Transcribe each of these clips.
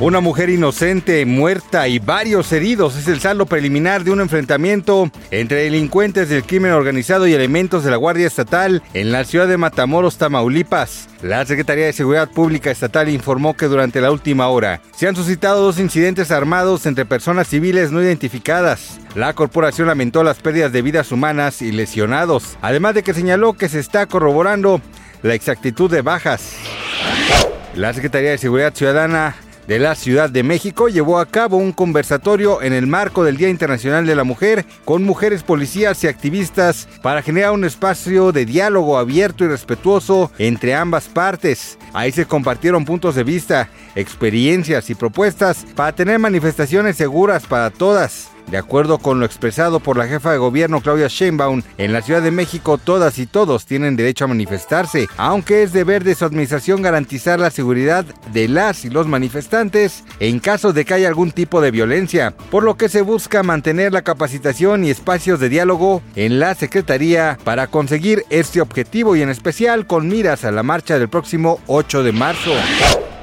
Una mujer inocente, muerta y varios heridos es el saldo preliminar de un enfrentamiento entre delincuentes del crimen organizado y elementos de la Guardia Estatal en la ciudad de Matamoros, Tamaulipas. La Secretaría de Seguridad Pública Estatal informó que durante la última hora se han suscitado dos incidentes armados entre personas civiles no identificadas. La corporación lamentó las pérdidas de vidas humanas y lesionados, además de que señaló que se está corroborando la exactitud de bajas. La Secretaría de Seguridad Ciudadana de la Ciudad de México llevó a cabo un conversatorio en el marco del Día Internacional de la Mujer con mujeres policías y activistas para generar un espacio de diálogo abierto y respetuoso entre ambas partes. Ahí se compartieron puntos de vista, experiencias y propuestas para tener manifestaciones seguras para todas. De acuerdo con lo expresado por la jefa de gobierno Claudia Sheinbaum, en la Ciudad de México todas y todos tienen derecho a manifestarse, aunque es deber de su administración garantizar la seguridad de las y los manifestantes en caso de que haya algún tipo de violencia, por lo que se busca mantener la capacitación y espacios de diálogo en la Secretaría para conseguir este objetivo y en especial con miras a la marcha del próximo 8 de marzo.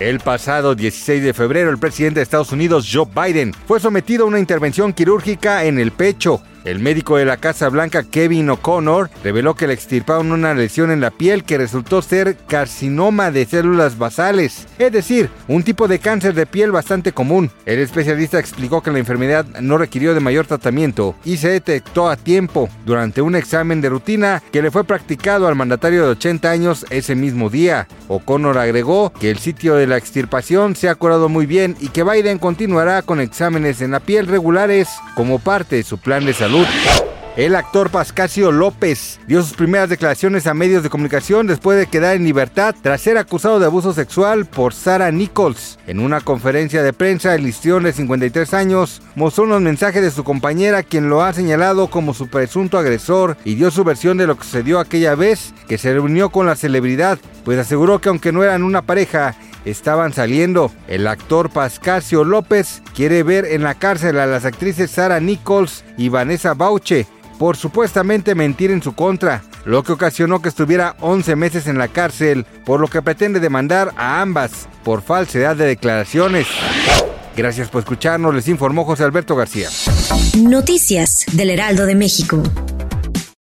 El pasado 16 de febrero, el presidente de Estados Unidos, Joe Biden, fue sometido a una intervención quirúrgica en el pecho. El médico de la Casa Blanca, Kevin O'Connor, reveló que le extirparon una lesión en la piel que resultó ser carcinoma de células basales, es decir, un tipo de cáncer de piel bastante común. El especialista explicó que la enfermedad no requirió de mayor tratamiento y se detectó a tiempo durante un examen de rutina que le fue practicado al mandatario de 80 años ese mismo día. O'Connor agregó que el sitio de la extirpación se ha curado muy bien y que Biden continuará con exámenes en la piel regulares como parte de su plan de salud. El actor Pascasio López dio sus primeras declaraciones a medios de comunicación después de quedar en libertad tras ser acusado de abuso sexual por Sarah Nichols. En una conferencia de prensa, el histrión de 53 años mostró unos mensajes de su compañera quien lo ha señalado como su presunto agresor y dio su versión de lo que sucedió aquella vez que se reunió con la celebridad, pues aseguró que aunque no eran una pareja, estaban saliendo. El actor Pascasio López quiere ver en la cárcel a las actrices Sarah Nichols y Vanessa Bauche por supuestamente mentir en su contra, lo que ocasionó que estuviera 11 meses en la cárcel, por lo que pretende demandar a ambas por falsedad de declaraciones. Gracias por escucharnos, les informó José Alberto García. Noticias del Heraldo de México.